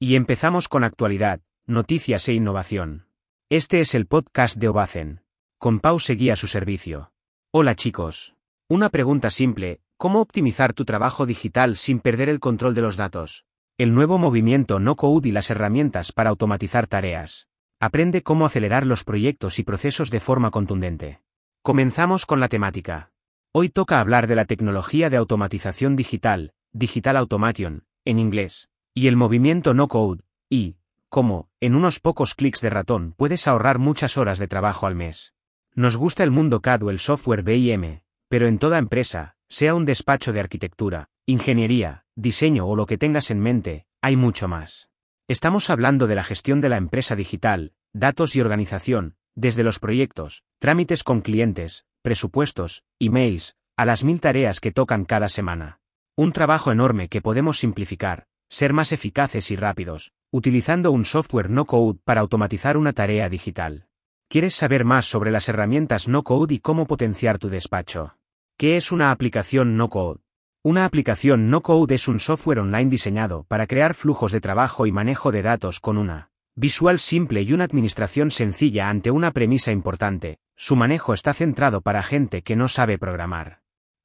Y empezamos con actualidad, noticias e innovación. Este es el podcast de Obacen. Con Pau seguía su servicio. Hola chicos. Una pregunta simple, ¿cómo optimizar tu trabajo digital sin perder el control de los datos? El nuevo movimiento no code y las herramientas para automatizar tareas. Aprende cómo acelerar los proyectos y procesos de forma contundente. Comenzamos con la temática. Hoy toca hablar de la tecnología de automatización digital, Digital Automation, en inglés y el movimiento no code, y, como, en unos pocos clics de ratón puedes ahorrar muchas horas de trabajo al mes. Nos gusta el mundo CAD o el software BIM, pero en toda empresa, sea un despacho de arquitectura, ingeniería, diseño o lo que tengas en mente, hay mucho más. Estamos hablando de la gestión de la empresa digital, datos y organización, desde los proyectos, trámites con clientes, presupuestos, emails, a las mil tareas que tocan cada semana. Un trabajo enorme que podemos simplificar, ser más eficaces y rápidos, utilizando un software no code para automatizar una tarea digital. ¿Quieres saber más sobre las herramientas no code y cómo potenciar tu despacho? ¿Qué es una aplicación no code? Una aplicación no code es un software online diseñado para crear flujos de trabajo y manejo de datos con una visual simple y una administración sencilla ante una premisa importante. Su manejo está centrado para gente que no sabe programar.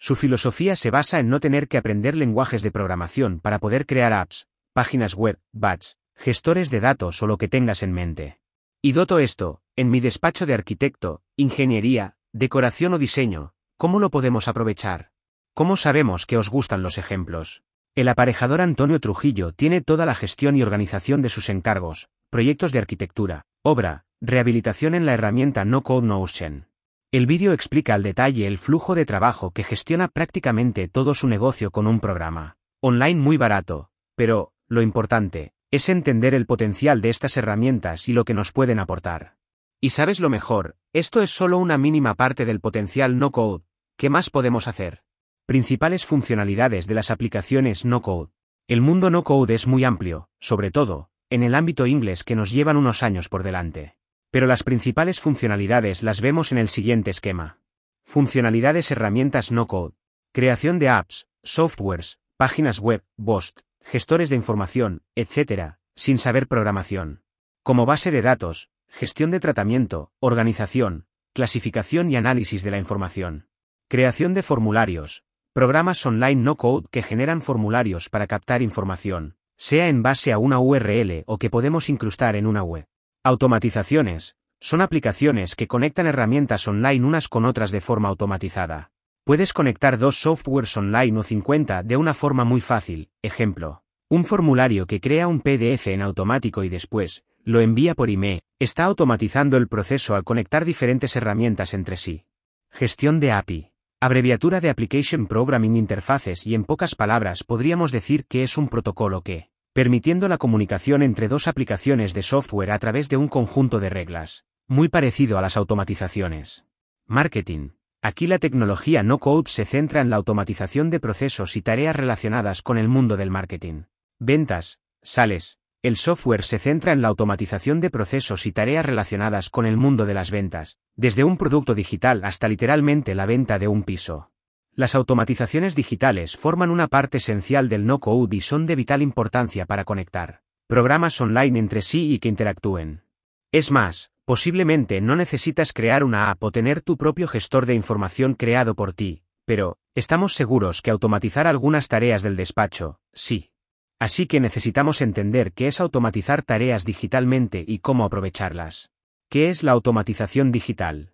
Su filosofía se basa en no tener que aprender lenguajes de programación para poder crear apps, páginas web, bats, gestores de datos o lo que tengas en mente. Y doto esto, en mi despacho de arquitecto, ingeniería, decoración o diseño, ¿cómo lo podemos aprovechar? ¿Cómo sabemos que os gustan los ejemplos? El aparejador Antonio Trujillo tiene toda la gestión y organización de sus encargos, proyectos de arquitectura, obra, rehabilitación en la herramienta No Code Notion. El vídeo explica al detalle el flujo de trabajo que gestiona prácticamente todo su negocio con un programa online muy barato, pero, lo importante, es entender el potencial de estas herramientas y lo que nos pueden aportar. Y sabes lo mejor, esto es solo una mínima parte del potencial no code, ¿qué más podemos hacer? Principales funcionalidades de las aplicaciones no code. El mundo no code es muy amplio, sobre todo, en el ámbito inglés que nos llevan unos años por delante. Pero las principales funcionalidades las vemos en el siguiente esquema. Funcionalidades herramientas no code. Creación de apps, softwares, páginas web, BOST, gestores de información, etc., sin saber programación. Como base de datos, gestión de tratamiento, organización, clasificación y análisis de la información. Creación de formularios, programas online no code que generan formularios para captar información, sea en base a una URL o que podemos incrustar en una web. Automatizaciones. Son aplicaciones que conectan herramientas online unas con otras de forma automatizada. Puedes conectar dos softwares online o 50 de una forma muy fácil, ejemplo. Un formulario que crea un PDF en automático y después, lo envía por email, está automatizando el proceso al conectar diferentes herramientas entre sí. Gestión de API. Abreviatura de Application Programming Interfaces y en pocas palabras podríamos decir que es un protocolo que, permitiendo la comunicación entre dos aplicaciones de software a través de un conjunto de reglas, muy parecido a las automatizaciones. Marketing. Aquí la tecnología no code se centra en la automatización de procesos y tareas relacionadas con el mundo del marketing. Ventas, sales. El software se centra en la automatización de procesos y tareas relacionadas con el mundo de las ventas, desde un producto digital hasta literalmente la venta de un piso. Las automatizaciones digitales forman una parte esencial del no-code y son de vital importancia para conectar programas online entre sí y que interactúen. Es más, posiblemente no necesitas crear una app o tener tu propio gestor de información creado por ti, pero, estamos seguros que automatizar algunas tareas del despacho, sí. Así que necesitamos entender qué es automatizar tareas digitalmente y cómo aprovecharlas. ¿Qué es la automatización digital?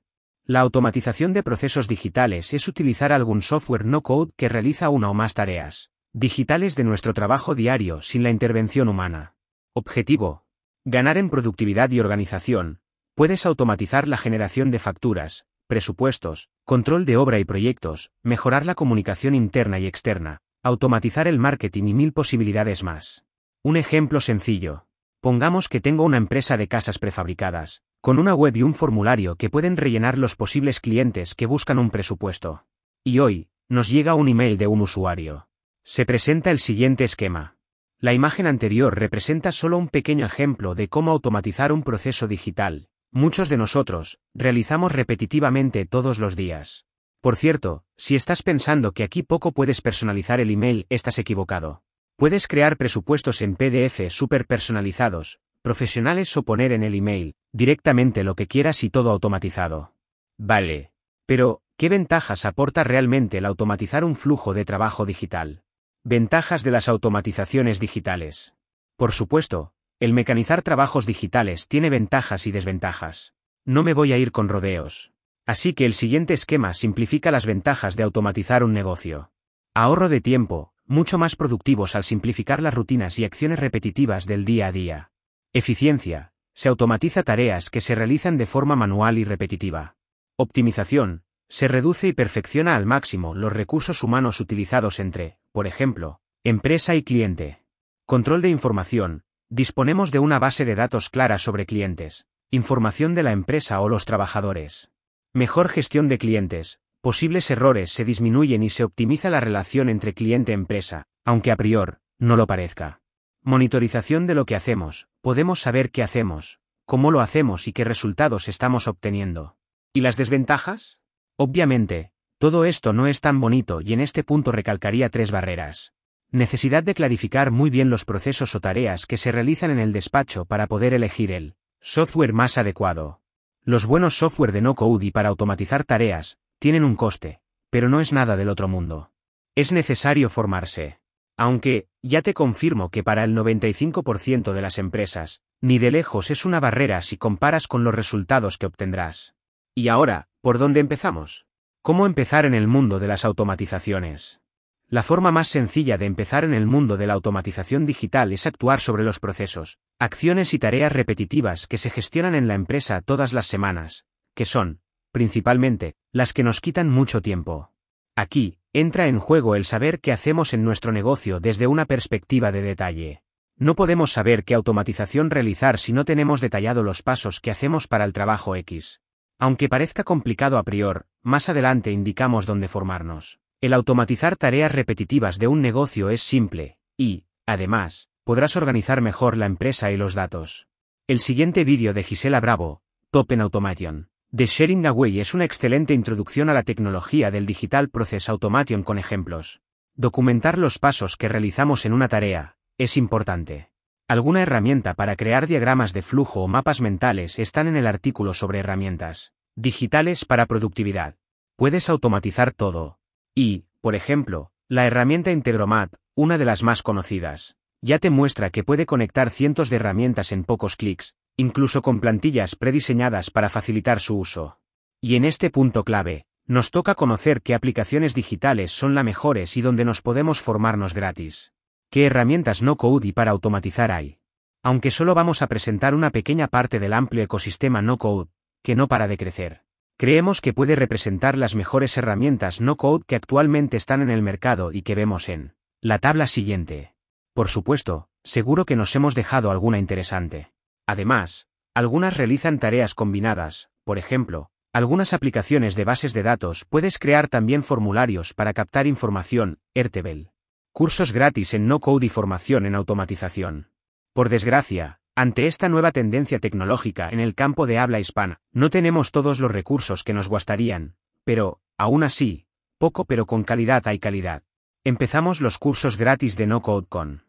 La automatización de procesos digitales es utilizar algún software no code que realiza una o más tareas digitales de nuestro trabajo diario sin la intervención humana. Objetivo. Ganar en productividad y organización. Puedes automatizar la generación de facturas, presupuestos, control de obra y proyectos, mejorar la comunicación interna y externa, automatizar el marketing y mil posibilidades más. Un ejemplo sencillo. Pongamos que tengo una empresa de casas prefabricadas, con una web y un formulario que pueden rellenar los posibles clientes que buscan un presupuesto. Y hoy, nos llega un email de un usuario. Se presenta el siguiente esquema. La imagen anterior representa solo un pequeño ejemplo de cómo automatizar un proceso digital. Muchos de nosotros, realizamos repetitivamente todos los días. Por cierto, si estás pensando que aquí poco puedes personalizar el email, estás equivocado. Puedes crear presupuestos en PDF súper personalizados, profesionales o poner en el email, directamente lo que quieras y todo automatizado. Vale. Pero, ¿qué ventajas aporta realmente el automatizar un flujo de trabajo digital? Ventajas de las automatizaciones digitales. Por supuesto, el mecanizar trabajos digitales tiene ventajas y desventajas. No me voy a ir con rodeos. Así que el siguiente esquema simplifica las ventajas de automatizar un negocio. Ahorro de tiempo, mucho más productivos al simplificar las rutinas y acciones repetitivas del día a día. Eficiencia, se automatiza tareas que se realizan de forma manual y repetitiva. Optimización, se reduce y perfecciona al máximo los recursos humanos utilizados entre, por ejemplo, empresa y cliente. Control de información, disponemos de una base de datos clara sobre clientes, información de la empresa o los trabajadores. Mejor gestión de clientes, posibles errores se disminuyen y se optimiza la relación entre cliente-empresa, aunque a priori, no lo parezca. Monitorización de lo que hacemos, podemos saber qué hacemos, cómo lo hacemos y qué resultados estamos obteniendo. ¿Y las desventajas? Obviamente, todo esto no es tan bonito y en este punto recalcaría tres barreras. Necesidad de clarificar muy bien los procesos o tareas que se realizan en el despacho para poder elegir el software más adecuado. Los buenos software de no-code y para automatizar tareas, tienen un coste, pero no es nada del otro mundo. Es necesario formarse. Aunque, ya te confirmo que para el 95% de las empresas, ni de lejos es una barrera si comparas con los resultados que obtendrás. Y ahora, ¿por dónde empezamos? ¿Cómo empezar en el mundo de las automatizaciones? La forma más sencilla de empezar en el mundo de la automatización digital es actuar sobre los procesos, acciones y tareas repetitivas que se gestionan en la empresa todas las semanas, que son, principalmente, las que nos quitan mucho tiempo. Aquí, entra en juego el saber qué hacemos en nuestro negocio desde una perspectiva de detalle. No podemos saber qué automatización realizar si no tenemos detallado los pasos que hacemos para el trabajo X. Aunque parezca complicado a priori, más adelante indicamos dónde formarnos. El automatizar tareas repetitivas de un negocio es simple, y, además, podrás organizar mejor la empresa y los datos. El siguiente vídeo de Gisela Bravo, Top en Automation. The Sharing Away es una excelente introducción a la tecnología del Digital Process Automation con ejemplos. Documentar los pasos que realizamos en una tarea es importante. Alguna herramienta para crear diagramas de flujo o mapas mentales están en el artículo sobre herramientas digitales para productividad. Puedes automatizar todo. Y, por ejemplo, la herramienta Integromat, una de las más conocidas, ya te muestra que puede conectar cientos de herramientas en pocos clics, incluso con plantillas prediseñadas para facilitar su uso. Y en este punto clave, nos toca conocer qué aplicaciones digitales son las mejores y donde nos podemos formarnos gratis. ¿Qué herramientas no code y para automatizar hay? Aunque solo vamos a presentar una pequeña parte del amplio ecosistema no code, que no para de crecer. Creemos que puede representar las mejores herramientas no code que actualmente están en el mercado y que vemos en la tabla siguiente. Por supuesto, seguro que nos hemos dejado alguna interesante. Además, algunas realizan tareas combinadas, por ejemplo, algunas aplicaciones de bases de datos puedes crear también formularios para captar información, Ertebel. Cursos gratis en no code y formación en automatización. Por desgracia, ante esta nueva tendencia tecnológica en el campo de habla hispana, no tenemos todos los recursos que nos gustarían, pero, aún así, poco pero con calidad hay calidad. Empezamos los cursos gratis de no code con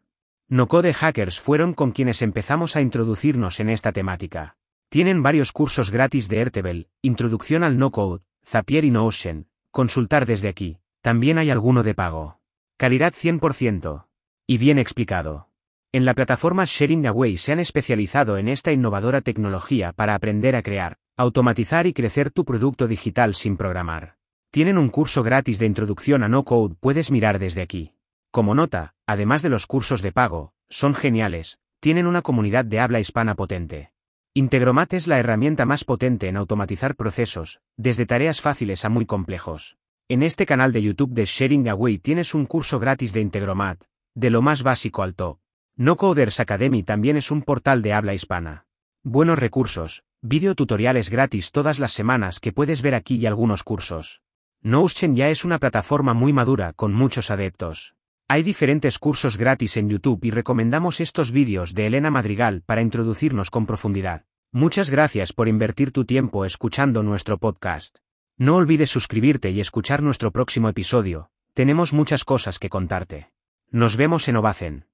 no-code hackers fueron con quienes empezamos a introducirnos en esta temática. Tienen varios cursos gratis de Ertebel, Introducción al no-code, Zapier y Notion, consultar desde aquí. También hay alguno de pago. Calidad 100%. Y bien explicado. En la plataforma Sharing Away se han especializado en esta innovadora tecnología para aprender a crear, automatizar y crecer tu producto digital sin programar. Tienen un curso gratis de introducción a no code, puedes mirar desde aquí. Como nota, además de los cursos de pago, son geniales, tienen una comunidad de habla hispana potente. Integromat es la herramienta más potente en automatizar procesos, desde tareas fáciles a muy complejos. En este canal de YouTube de Sharing Away tienes un curso gratis de Integromat, de lo más básico al top. No Coders Academy también es un portal de habla hispana. Buenos recursos, video tutoriales gratis todas las semanas que puedes ver aquí y algunos cursos. Notion ya es una plataforma muy madura con muchos adeptos. Hay diferentes cursos gratis en YouTube y recomendamos estos vídeos de Elena Madrigal para introducirnos con profundidad. Muchas gracias por invertir tu tiempo escuchando nuestro podcast. No olvides suscribirte y escuchar nuestro próximo episodio, tenemos muchas cosas que contarte. Nos vemos en Ovacen.